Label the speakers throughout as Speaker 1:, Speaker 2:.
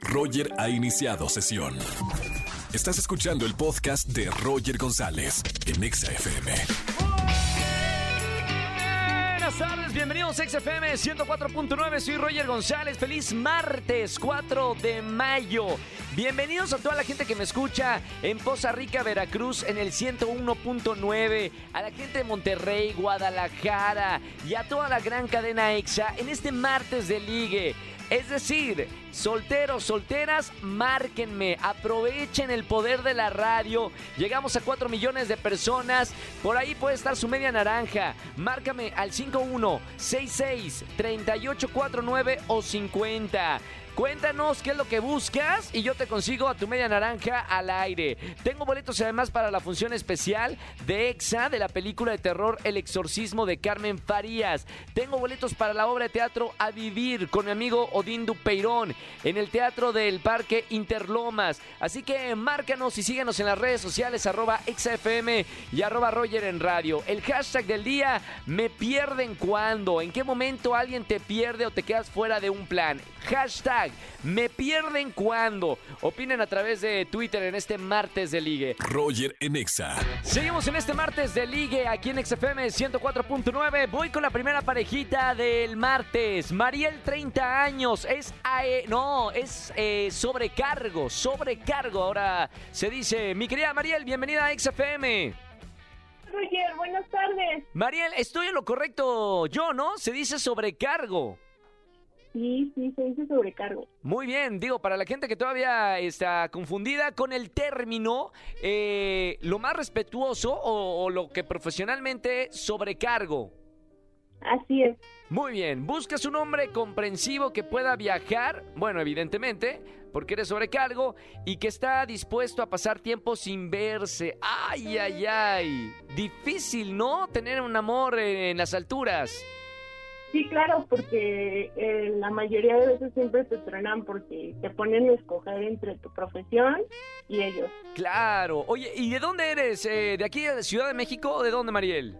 Speaker 1: Roger ha iniciado sesión. Estás escuchando el podcast de Roger González en Exa FM.
Speaker 2: Buenas tardes, bienvenidos a XFM 104.9, soy Roger González, feliz martes 4 de mayo. Bienvenidos a toda la gente que me escucha en Poza Rica, Veracruz, en el 101.9, a la gente de Monterrey, Guadalajara y a toda la gran cadena EXA en este martes de ligue. Es decir, solteros, solteras, márquenme, aprovechen el poder de la radio. Llegamos a 4 millones de personas. Por ahí puede estar su media naranja. Márcame al 5166 3849 o 50. Cuéntanos qué es lo que buscas y yo te consigo a tu media naranja al aire. Tengo boletos además para la función especial de EXA de la película de terror El exorcismo de Carmen Farías. Tengo boletos para la obra de teatro A Vivir con mi amigo Odín Dupeirón en el Teatro del Parque Interlomas. Así que márcanos y síguenos en las redes sociales arroba ExaFM y arroba Roger en radio. El hashtag del día, me pierden cuando, en qué momento alguien te pierde o te quedas fuera de un plan. Hashtag, me pierden cuando. Opinen a través de Twitter en este martes de ligue.
Speaker 1: Roger en Exa.
Speaker 2: Seguimos en este martes de ligue aquí en XFM 104.9. Voy con la primera parejita del martes. Mariel, 30 años. Es AE, no, es eh, sobrecargo, sobrecargo. Ahora se dice, mi querida Mariel, bienvenida a XFM.
Speaker 3: Roger, buenas tardes.
Speaker 2: Mariel, estoy en lo correcto yo, ¿no? Se dice sobrecargo.
Speaker 3: Sí, sí, se dice sobrecargo.
Speaker 2: Muy bien, digo, para la gente que todavía está confundida con el término, eh, lo más respetuoso o, o lo que profesionalmente sobrecargo.
Speaker 3: Así es.
Speaker 2: Muy bien, buscas un hombre comprensivo que pueda viajar, bueno, evidentemente, porque eres sobrecargo, y que está dispuesto a pasar tiempo sin verse. Ay, ay, ay. Difícil, ¿no? Tener un amor en las alturas.
Speaker 3: Sí, claro, porque eh, la mayoría de veces siempre te truenan porque te ponen a escoger entre tu profesión y ellos.
Speaker 2: Claro. Oye, ¿y de dónde eres? Eh, ¿De aquí, de Ciudad de México o de dónde, Mariel?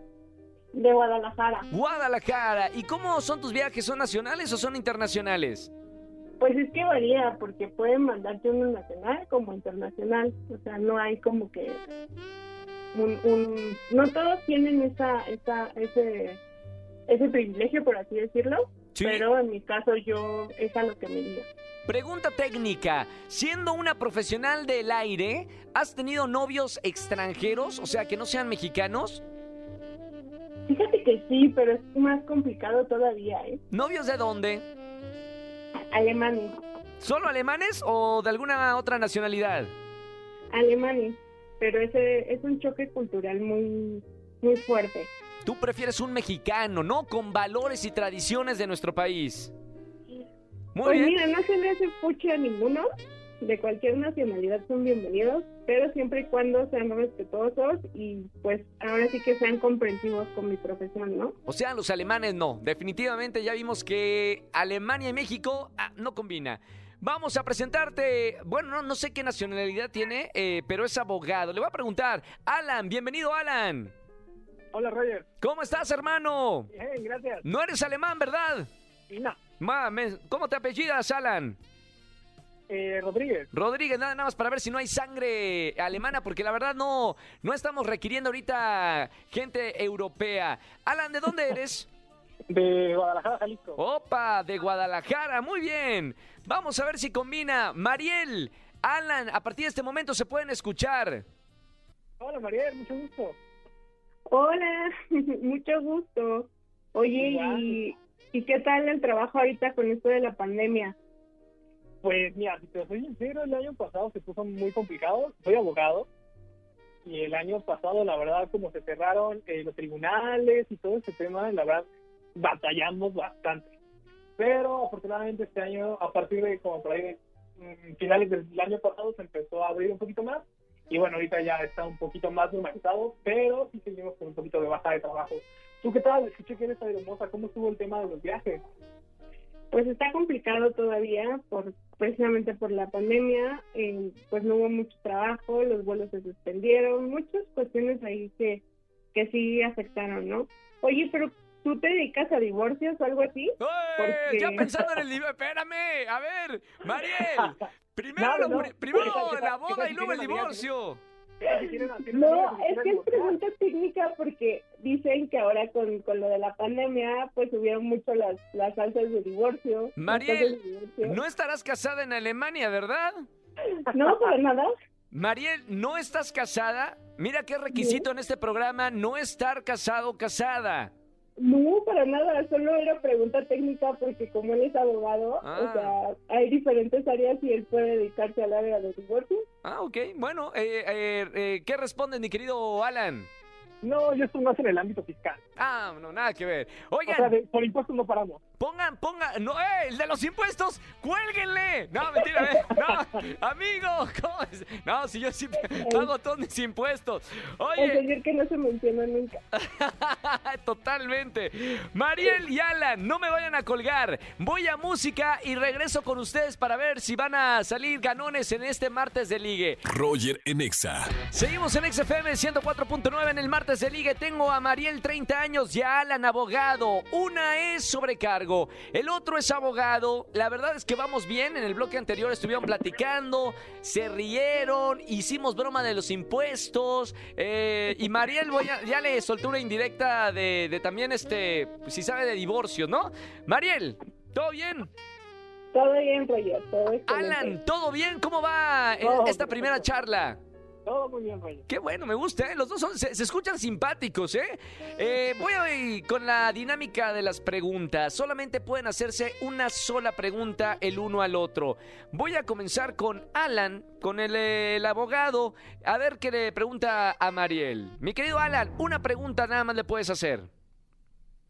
Speaker 3: De Guadalajara.
Speaker 2: Guadalajara. ¿Y cómo son tus viajes? ¿Son nacionales o son internacionales?
Speaker 3: Pues es que varía, porque pueden mandarte uno nacional como internacional. O sea, no hay como que un... un no todos tienen esa, esa, ese, ese privilegio, por así decirlo.
Speaker 2: Sí.
Speaker 3: Pero en mi caso yo es a lo que me diga.
Speaker 2: Pregunta técnica. Siendo una profesional del aire, ¿has tenido novios extranjeros? O sea, que no sean mexicanos.
Speaker 3: Fíjate que sí, pero es más complicado todavía, ¿eh?
Speaker 2: ¿Novios de dónde?
Speaker 3: Alemanes.
Speaker 2: ¿Solo alemanes o de alguna otra nacionalidad?
Speaker 3: Alemanes. Pero ese es un choque cultural muy, muy fuerte.
Speaker 2: Tú prefieres un mexicano, ¿no? Con valores y tradiciones de nuestro país. Muy
Speaker 3: pues
Speaker 2: bien.
Speaker 3: mira, no se me hace puche a ninguno. De cualquier nacionalidad son bienvenidos, pero siempre y cuando sean respetuosos y pues ahora sí que sean comprensivos con mi profesión, ¿no?
Speaker 2: O sea, los alemanes no. Definitivamente ya vimos que Alemania y México ah, no combina. Vamos a presentarte, bueno, no, no sé qué nacionalidad tiene, eh, pero es abogado. Le voy a preguntar, Alan, bienvenido Alan.
Speaker 4: Hola Roger.
Speaker 2: ¿Cómo estás, hermano?
Speaker 4: Bien, gracias.
Speaker 2: No eres alemán, ¿verdad?
Speaker 4: No,
Speaker 2: Mames, ¿cómo te apellidas, Alan?
Speaker 4: Eh, Rodríguez.
Speaker 2: Rodríguez, nada, nada más para ver si no hay sangre alemana, porque la verdad no, no estamos requiriendo ahorita gente europea. Alan, ¿de dónde eres?
Speaker 4: De Guadalajara, Jalisco.
Speaker 2: Opa, de Guadalajara, muy bien. Vamos a ver si combina. Mariel, Alan, a partir de este momento se pueden escuchar.
Speaker 4: Hola Mariel, mucho gusto.
Speaker 3: Hola, mucho gusto. Oye, ¿y, ¿y qué tal el trabajo ahorita con esto de la pandemia?
Speaker 4: Pues mira, si te soy sincero, el año pasado se puso muy complicado. Soy abogado. Y el año pasado, la verdad, como se cerraron eh, los tribunales y todo ese tema, la verdad, batallamos bastante. Pero afortunadamente este año, a partir de como por ahí de, mm, finales del año pasado, se empezó a abrir un poquito más. Y bueno, ahorita ya está un poquito más normalizado, pero sí seguimos con un poquito de baja de trabajo. ¿Tú qué tal? Escuché que eres hermosa. ¿Cómo estuvo el tema de los viajes?
Speaker 3: Pues está complicado todavía, por precisamente por la pandemia, eh, pues no hubo mucho trabajo, los vuelos se suspendieron, muchas cuestiones ahí que, que sí afectaron, ¿no? Oye, pero ¿tú te dedicas a divorcios o algo así? Porque-
Speaker 2: Ya pensando en el divorcio. Espérame, a ver, Mariel. Primero,
Speaker 4: No, no.
Speaker 2: pri- primero
Speaker 4: ¿Qué tal, qué tal,
Speaker 2: la boda y luego el divorcio.
Speaker 3: No, es que es pregunta técnica porque dicen que ahora con, con lo de la pandemia, pues subieron mucho las, las alzas de divorcio.
Speaker 2: Mariel,
Speaker 3: tasas de divorcio.
Speaker 2: No estarás casada en Alemania, ¿verdad?
Speaker 3: No, para nada.
Speaker 2: Mariel, ¿no estás casada? Mira qué requisito en este programa, no estar casado o casada.
Speaker 3: No, para nada, solo era pregunta técnica porque como él es abogado,
Speaker 2: Ah.
Speaker 3: o sea, hay diferentes áreas y él puede dedicarse al área de divorcio.
Speaker 2: Ah, ok. Bueno, eh, eh, eh, ¿qué respondes, mi querido Alan?
Speaker 4: No, yo estoy más en el ámbito fiscal.
Speaker 2: Ah, no, nada que ver.
Speaker 4: O
Speaker 2: Oigan,
Speaker 4: sea, de- por impuestos no paramos.
Speaker 2: Pongan, pongan, no, eh, el de los impuestos, cuélguenle. No, mentira, eh, no, amigo, ¿cómo es? No, si yo sí pago todos mis impuestos.
Speaker 3: El
Speaker 2: Oye,
Speaker 3: señor que no se menciona nunca.
Speaker 2: totalmente. Mariel y Alan, no me vayan a colgar. Voy a música y regreso con ustedes para ver si van a salir ganones en este martes de ligue.
Speaker 1: Roger en Exa.
Speaker 2: Seguimos en XFM 104.9 en el martes de ligue. Tengo a Mariel 30 años y a Alan abogado. Una es sobrecargo, el otro es abogado. La verdad es que vamos bien. En el bloque anterior estuvieron platicando, se rieron, hicimos broma de los impuestos. eh, y Mariel voy a- ya le soltó una indirecta de, de también este, si sabe de divorcio, ¿no? Mariel, ¿todo bien?
Speaker 3: Todo bien, Roger, todo.
Speaker 2: Alan, ¿todo bien? ¿Cómo va esta primera charla?
Speaker 4: Todo muy bien, Roger.
Speaker 2: Qué bueno, me gusta, ¿eh? Los dos son- se, se escuchan simpáticos, ¿eh? ¿eh? Voy a ir con la dinámica de las preguntas. Solamente pueden hacerse una sola pregunta el uno al otro. Voy a comenzar con Alan, con el, eh, el abogado, a ver qué le pregunta a Mariel. Mi querido Alan, una pregunta nada más le puedes hacer.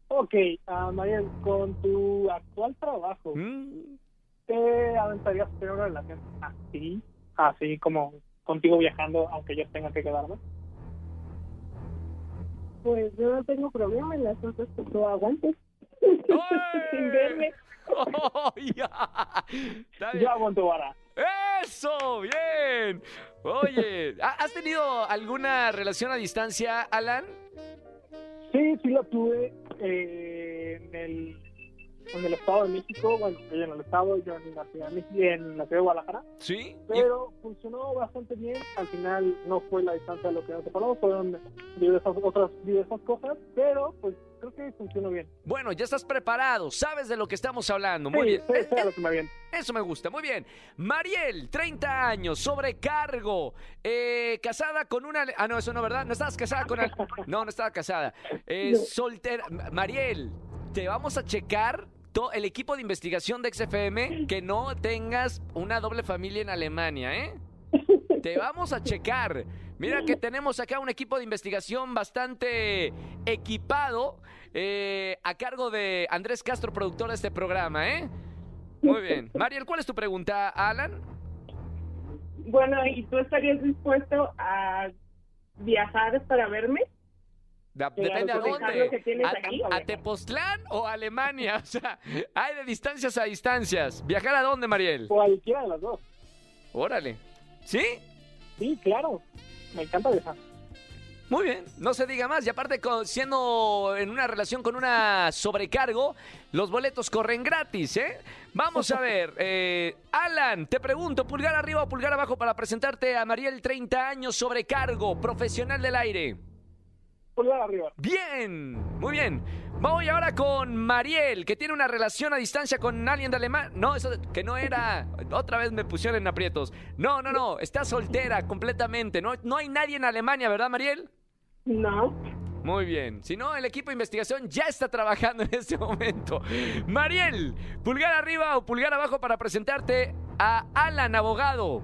Speaker 4: Ok, ah, Mariel, con tu actual trabajo,
Speaker 2: ¿Mm?
Speaker 4: ¿te aventarías a tener una relación así? Así como contigo viajando, aunque yo tenga que quedarme.
Speaker 3: Pues yo no tengo problema en las cosas que tú aguantes.
Speaker 2: ¡Ay!
Speaker 3: Sin verme.
Speaker 2: ¡Oh, bien.
Speaker 4: Yo aguanto vara.
Speaker 2: ¡Eso! ¡Bien! Oye, ¿ha- ¿has tenido alguna relación a distancia, Alan?
Speaker 4: Sí, sí lo tuve eh, en el en el Estado de México, bueno, ella en el Estado, yo en la Ciudad de, México, en la ciudad de Guadalajara,
Speaker 2: Sí. ¿Y-
Speaker 4: pero funcionó bastante bien. Al final no fue la distancia lo que nos separó, fueron diversas otras diversas cosas, pero pues creo que funcionó bien.
Speaker 2: Bueno, ya estás preparado, sabes de lo que estamos hablando. Muy
Speaker 4: sí,
Speaker 2: bien.
Speaker 4: sí, sé a
Speaker 2: eh,
Speaker 4: lo que me aviento.
Speaker 2: Eso me gusta, muy bien. Mariel, 30 años, sobrecargo, eh, casada con una... Ah, no, eso no, ¿verdad? No estabas casada con... al- No, no estaba casada. Eh,
Speaker 3: No.
Speaker 2: Soltera... Mariel, te vamos a checar to- el equipo de investigación de XFM que no tengas una doble familia en Alemania, ¿eh? Te vamos a checar. Mira que tenemos acá un equipo de investigación bastante equipado eh, a cargo de Andrés Castro, productor de este programa, ¿eh? Muy bien. Mariel, ¿cuál es tu pregunta, Alan?
Speaker 3: Bueno, ¿y tú estarías dispuesto a viajar para verme? Claro,
Speaker 2: depende a dónde. ¿A, a Tepoztlán o a Alemania? O sea, hay de distancias a distancias. ¿Viajar a dónde, Mariel?
Speaker 4: Cualquiera de las dos.
Speaker 2: Órale. ¿Sí?
Speaker 4: Sí, claro. Me encanta viajar.
Speaker 2: Muy bien, no se diga más. Y aparte, siendo en una relación con una sobrecargo, los boletos corren gratis, ¿eh? Vamos a ver. eh, Alan, te pregunto, pulgar arriba o pulgar abajo para presentarte a Mariel, 30 años, sobrecargo, profesional del aire.
Speaker 4: Pulgar arriba.
Speaker 2: Bien, muy bien. Voy ahora con Mariel, que tiene una relación a distancia con alguien de Alemania. No, eso que no era. Otra vez me pusieron en aprietos. No, no, no. Está soltera completamente. No, no hay nadie en Alemania, ¿verdad, Mariel?
Speaker 3: No.
Speaker 2: Muy bien. Si no, el equipo de investigación ya está trabajando en este momento. Mariel, pulgar arriba o pulgar abajo para presentarte a Alan, abogado.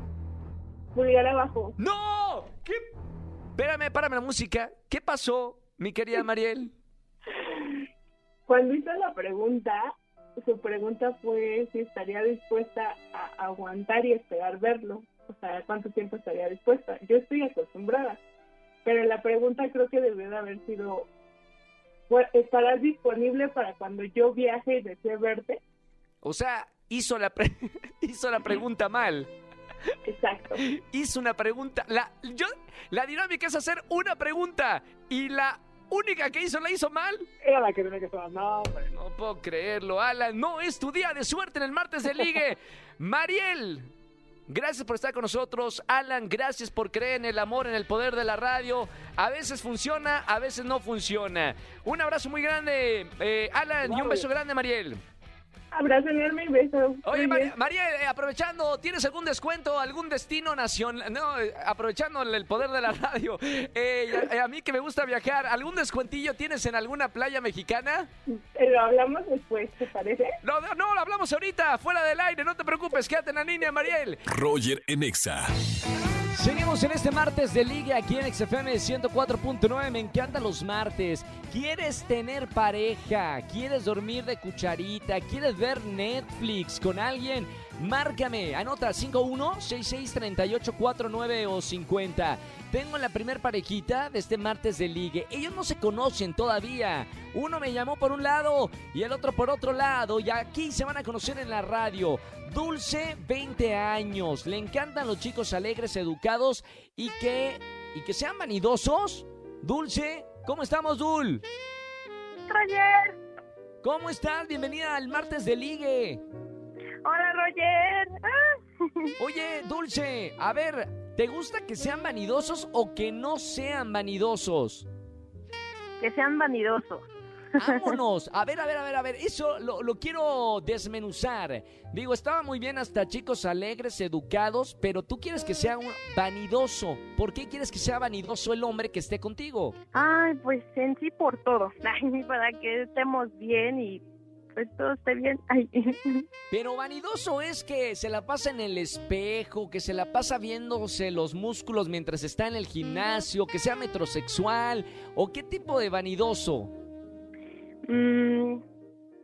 Speaker 3: Pulgar abajo.
Speaker 2: ¡No! ¿Qué? Espérame, párame la música. ¿Qué pasó, mi querida Mariel?
Speaker 3: Cuando hizo la pregunta, su pregunta fue si estaría dispuesta a aguantar y esperar verlo. O sea, ¿cuánto tiempo estaría dispuesta? Yo estoy acostumbrada. Pero la pregunta creo que debió de haber sido, "Pues, ¿estarás disponible para cuando yo viaje y desee verte?
Speaker 2: O sea, hizo la, pre- hizo la pregunta mal.
Speaker 3: Exacto.
Speaker 2: Hizo una pregunta. La, yo, la dinámica es hacer una pregunta y la única que hizo la hizo mal.
Speaker 4: Era la que tenía que estar. No, hombre.
Speaker 2: No puedo creerlo, Alan. No es tu día de suerte en el martes de ligue. Mariel, gracias por estar con nosotros. Alan, gracias por creer en el amor, en el poder de la radio. A veces funciona, a veces no funciona. Un abrazo muy grande, eh, Alan, y un beso grande, Mariel.
Speaker 3: Abrazo enorme y beso.
Speaker 2: Oye, María. María, eh, aprovechando, ¿tienes algún descuento, algún destino nacional? No, eh, aprovechando el poder de la radio. Eh, a, a mí que me gusta viajar, ¿algún descuentillo tienes en alguna playa mexicana?
Speaker 3: Eh, Lo hablamos después, ¿te parece?
Speaker 2: No, no, no, lo hablamos ahorita, fuera del aire, no te preocupes, quédate en la línea, Mariel.
Speaker 1: Roger en Exa.
Speaker 2: Seguimos en este martes de liga aquí en XFM 104.9. Me encantan los martes. ¿Quieres tener pareja? ¿Quieres dormir de cucharita? ¿Quieres ver Netflix con alguien? Márcame. Anota 51663849 o 50. Tengo la primer parejita de este martes de ligue. Ellos no se conocen todavía. Uno me llamó por un lado y el otro por otro lado. Y aquí se van a conocer en la radio. Dulce, 20 años. Le encantan los chicos alegres, educados y que, y que sean vanidosos. Dulce, ¿cómo estamos, Dul?
Speaker 5: Roger.
Speaker 2: ¿Cómo estás? Bienvenida al martes de ligue.
Speaker 5: Hola, Roger. Ah,
Speaker 2: Oye, Dulce, a ver, ¿te gusta que sean vanidosos o que no sean vanidosos?
Speaker 5: que sean vanidosos.
Speaker 2: Vámonos. A ver, a ver, a ver, a ver. Eso lo, lo quiero desmenuzar. Digo, estaba muy bien hasta chicos alegres, educados, pero tú quieres que sea un vanidoso. ¿Por qué quieres que sea vanidoso el hombre que esté contigo?
Speaker 5: Ay, pues en sí por todo. Ay, para que estemos bien y pues todo esté bien. Ay.
Speaker 2: Pero vanidoso es que se la pasa en el espejo, que se la pasa viéndose los músculos mientras está en el gimnasio, que sea metrosexual, o qué tipo de vanidoso.
Speaker 5: Mm,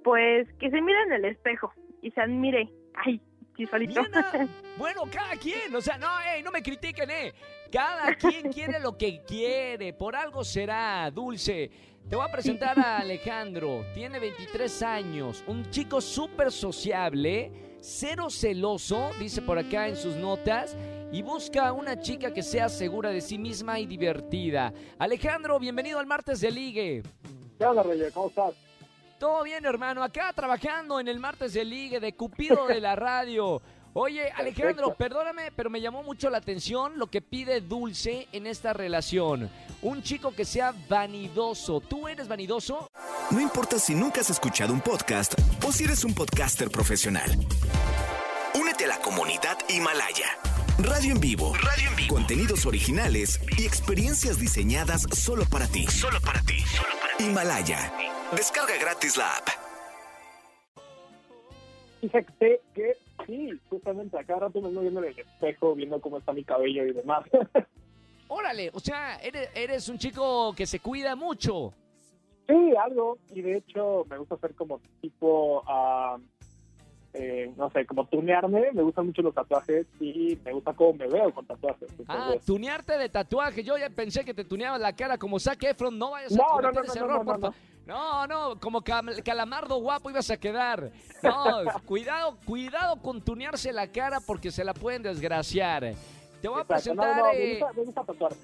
Speaker 5: pues que se mire en el espejo y se admire. Ay.
Speaker 2: Mira, bueno, cada quien, o sea, no, ey, no me critiquen, eh. Cada quien quiere lo que quiere, por algo será, Dulce. Te voy a presentar a Alejandro, tiene 23 años, un chico súper sociable, cero celoso, dice por acá en sus notas, y busca una chica que sea segura de sí misma y divertida. Alejandro, bienvenido al martes de ligue.
Speaker 4: ¿Qué onda, Roger? ¿Cómo estás?
Speaker 2: Todo bien, hermano. Acá trabajando en el martes de ligue de Cupido de la radio. Oye, Alejandro,
Speaker 4: Perfecto.
Speaker 2: perdóname, pero me llamó mucho la atención lo que pide Dulce en esta relación. Un chico que sea vanidoso. ¿Tú eres vanidoso?
Speaker 6: No importa si nunca has escuchado un podcast o si eres un podcaster profesional. Únete a la comunidad Himalaya. Radio en vivo. Radio en vivo. Contenidos originales y experiencias diseñadas solo para ti. Solo para ti. Solo para ti. Himalaya. Descarga gratis la app.
Speaker 4: Fíjate que sí, justamente a cada rato me ando viendo en el espejo, viendo cómo está mi cabello y demás.
Speaker 2: Órale, o sea, eres, eres un chico que se cuida mucho.
Speaker 4: sí, algo. Y de hecho me gusta hacer como tipo, ah, eh, no sé, como tunearme. Me gustan mucho los tatuajes y me gusta cómo me veo con tatuajes.
Speaker 2: Ah, tunearte de tatuaje. Yo ya pensé que te tuneabas la cara como Zac Efron. No vayas a
Speaker 4: No, no,
Speaker 2: cometer
Speaker 4: no,
Speaker 2: ese
Speaker 4: no,
Speaker 2: error,
Speaker 4: no,
Speaker 2: por
Speaker 4: no,
Speaker 2: fa- No, no, como calamardo guapo ibas a quedar. No, cuidado, cuidado con tunearse la cara porque se la pueden desgraciar. Te voy a.
Speaker 4: No,
Speaker 2: presentar.
Speaker 4: no, me
Speaker 2: eh,
Speaker 4: gusta, me gusta tatuarme.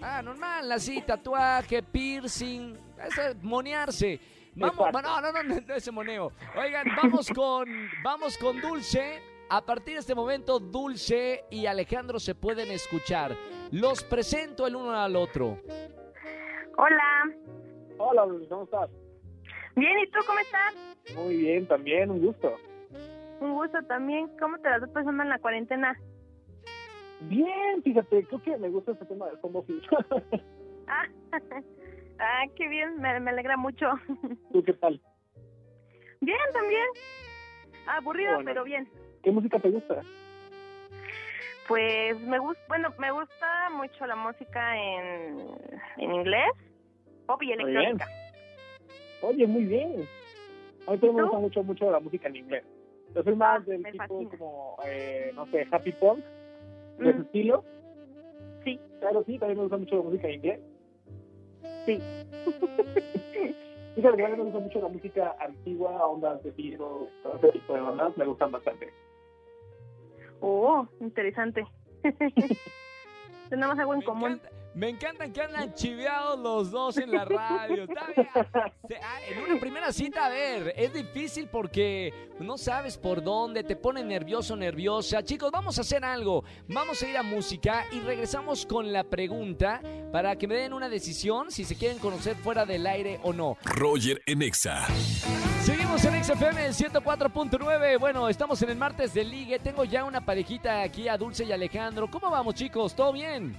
Speaker 2: Ah, normal, así, tatuaje, piercing, es monearse. Vamos, no, no, no, no, no ese moneo. Oigan, vamos con, vamos con Dulce. A partir de este momento, Dulce y Alejandro se pueden escuchar. Los presento el uno al otro.
Speaker 5: Hola.
Speaker 4: Hola, Luis, ¿cómo estás?
Speaker 5: Bien, ¿y tú cómo estás?
Speaker 4: Muy bien, también, un gusto.
Speaker 5: Un gusto también. ¿Cómo te la estás pasando en la cuarentena?
Speaker 4: Bien, fíjate, creo que me gusta este tema del home office.
Speaker 5: Ah, ah qué bien. Me, me alegra mucho.
Speaker 4: ¿Tú qué tal?
Speaker 5: Bien, también. Aburrido,
Speaker 4: Bueno.
Speaker 5: pero bien.
Speaker 4: ¿Qué música te gusta?
Speaker 5: Pues me gusta, bueno, me gusta mucho la música en, en inglés, pop y
Speaker 4: Muy bien.
Speaker 5: electrónica.
Speaker 4: Oye, muy bien. A mí también me gusta mucho, mucho la música en inglés. Yo soy más
Speaker 5: Ah,
Speaker 4: del
Speaker 5: me
Speaker 4: tipo
Speaker 5: fascina.
Speaker 4: como, eh, no sé, happy punk, de ese
Speaker 5: Mm.
Speaker 4: estilo.
Speaker 5: Sí.
Speaker 4: Pero sí, también me gusta mucho la música en inglés.
Speaker 5: Sí.
Speaker 4: Fíjate que a mí me gusta mucho la música antigua, ondas de Beatles, todo ese tipo de ondas, me gustan bastante.
Speaker 5: Oh, interesante. Tenemos algo en
Speaker 2: Me
Speaker 5: común.
Speaker 2: encanta, Me encantan que andan chiveados los dos en la radio. Está bien. Se- ah, En una primera cita, a ver, es difícil porque no sabes por dónde, te pone nervioso, nerviosa. Chicos, vamos a hacer algo. Vamos a ir a música y regresamos con la pregunta para que me den una decisión si se quieren conocer fuera del aire o no.
Speaker 1: Roger en Exa.
Speaker 2: Seguimos en XFM 104.9. Bueno, estamos en el martes de ligue. Tengo ya una parejita aquí a Dulce y Alejandro. ¿Cómo vamos, chicos? ¿Todo bien?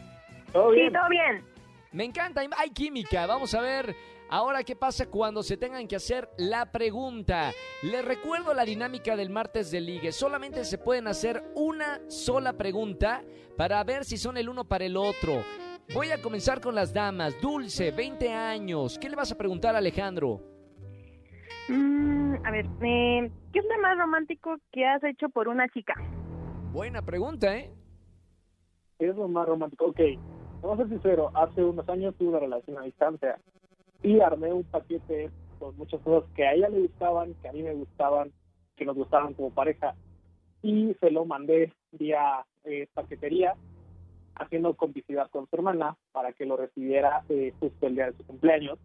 Speaker 4: ¿Todo
Speaker 5: Sí, todo bien.
Speaker 2: Me encanta, hay- química. Vamos a ver ahora qué pasa cuando se tengan que hacer la pregunta. Les recuerdo la dinámica del martes de ligue. Solamente se pueden hacer una sola pregunta para ver si son el uno para el otro. Voy a comenzar con las damas. Dulce, 20 años. ¿Qué le vas a preguntar a Alejandro?
Speaker 5: Mm, a ver, eh, ¿qué es lo más romántico que has hecho por una chica?
Speaker 2: Buena pregunta, ¿eh?
Speaker 4: Es lo más romántico. Ok, vamos a ser sinceros. Hace unos años tuve una relación a distancia y armé un paquete con muchas cosas que a ella le gustaban, que a mí me gustaban, que nos gustaban como pareja. Y se lo mandé vía eh, paquetería, haciendo complicidad con su hermana para que lo recibiera eh, justo el día de su cumpleaños.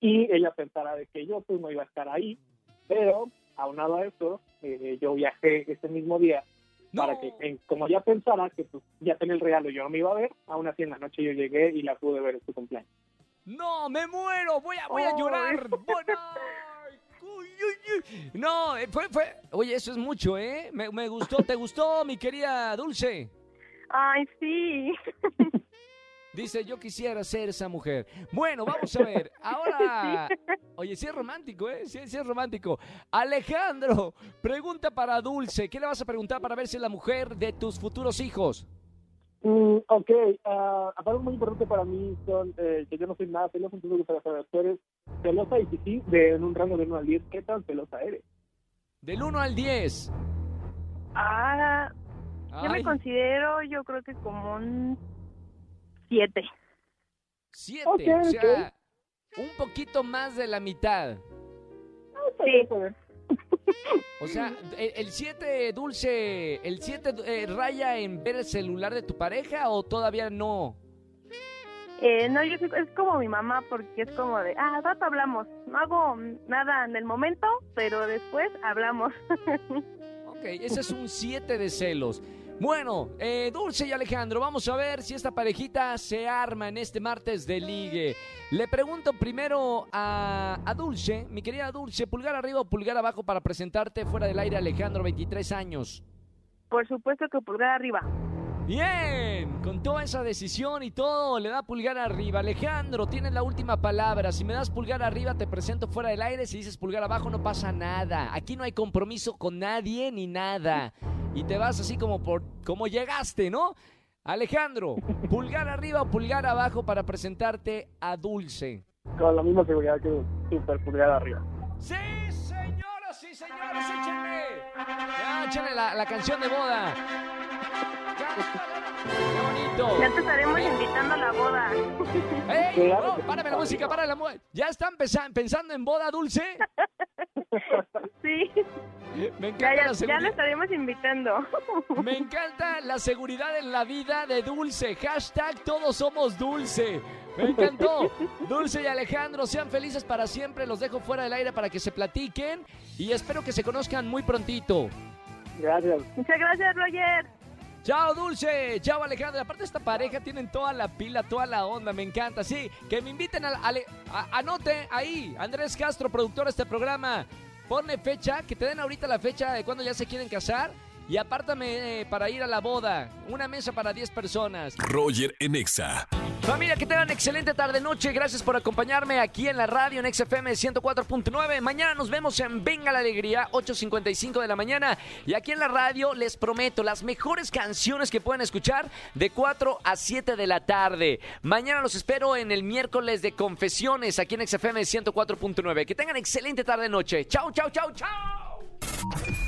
Speaker 4: Y ella pensara de que yo pues no iba a estar ahí, pero aunado a eso, eh, yo viajé ese mismo día para
Speaker 2: No.
Speaker 4: que, como ya pensara que pues, ya tenía el regalo y yo no me iba a ver, aún así en la noche yo llegué y la pude ver en su cumpleaños.
Speaker 2: No, me muero, voy a, voy a
Speaker 5: Ay.
Speaker 2: llorar. Bueno, ay, uy, uy, uy. No, eh, fue, fue. Oye, eso es mucho, ¿eh? Me, me gustó, ¿te gustó, mi querida Dulce?
Speaker 5: Ay, sí.
Speaker 2: Dice, yo quisiera ser esa mujer. Bueno, vamos a ver. Ahora. Oye, sí es romántico, ¿eh? Sí, sí es romántico. Alejandro, pregunta para Dulce. ¿Qué le vas a preguntar para ver si es la mujer de tus futuros hijos?
Speaker 4: Mm, ok, ah, algo muy importante para mí son eh, que yo no soy nada celoso, entonces me gustaría saber, ¿tú eres celosa? Y si sí, de, en un rango de 1 al 10, ¿qué tan celosa eres?
Speaker 2: Del 1 al 10.
Speaker 5: Ah, yo me considero, yo creo que como un siete.
Speaker 2: siete. O sea, un poquito más de la mitad.
Speaker 5: Sí.
Speaker 2: O sea, el 7 dulce, ¿el 7 raya en ver el celular de tu pareja o todavía no?
Speaker 5: Eh, no, yo soy- es como mi mamá porque es como de, ah, rato hablamos. No hago nada en el momento, pero después hablamos.
Speaker 2: Ok, ese es un 7 de celos. Bueno, eh, Dulce y Alejandro, vamos a ver si esta parejita se arma en este martes de ligue. Le pregunto primero a, a Dulce, mi querida Dulce, pulgar arriba o pulgar abajo para presentarte fuera del aire, Alejandro, 23 años.
Speaker 5: Por supuesto que pulgar arriba.
Speaker 2: Bien, con toda esa decisión y todo, le da pulgar arriba. Alejandro, tienes la última palabra. Si me das pulgar arriba, te presento fuera del aire. Si dices pulgar abajo, no pasa nada. Aquí no hay compromiso con nadie ni nada. Y te vas así como por como llegaste, ¿no? Alejandro, pulgar arriba o pulgar abajo para presentarte a Dulce.
Speaker 4: Con la misma seguridad que súper pulgada arriba.
Speaker 2: Sí, señoras y señores, échenle. Ya, échenle la, la canción de boda. Qué bonito.
Speaker 5: Ya te estaremos invitando a la boda.
Speaker 2: ¡Ey!
Speaker 4: Claro
Speaker 2: no,
Speaker 4: sí,
Speaker 2: párame la música, para la música. ¿Ya están pensando en boda dulce?
Speaker 5: Sí,
Speaker 2: Me
Speaker 5: ya,
Speaker 2: encanta
Speaker 5: ya,
Speaker 2: la
Speaker 5: ya
Speaker 2: seguridad.
Speaker 5: lo estaremos invitando.
Speaker 2: Me encanta la seguridad en la vida de Dulce. Hashtag todos somos Dulce. Me encantó. Dulce y Alejandro, sean felices para siempre. Los dejo fuera del aire para que se platiquen y espero que se conozcan muy prontito.
Speaker 4: Gracias.
Speaker 5: Muchas gracias, Roger.
Speaker 2: Chao Dulce, chao Alejandro. Aparte esta pareja tienen toda la pila, toda la onda, me encanta. Sí, que me inviten Ale- a- anote ahí, Andrés Castro, productor de este programa. Ponle fecha, que te den ahorita la fecha de cuando ya se quieren casar y apártame eh, para ir a la boda. Una mesa para 10 personas.
Speaker 1: Roger en Exa.
Speaker 2: Familia, que tengan excelente tarde noche. Gracias por acompañarme aquí en la radio en XFM 104.9. Mañana nos vemos en Venga la Alegría, 8.55 de la mañana. Y aquí en la radio les prometo las mejores canciones que pueden escuchar de 4 a 7 de la tarde. Mañana los espero en el miércoles de confesiones aquí en XFM 104.9. Que tengan excelente tarde noche. Chau, chau, chau, chau.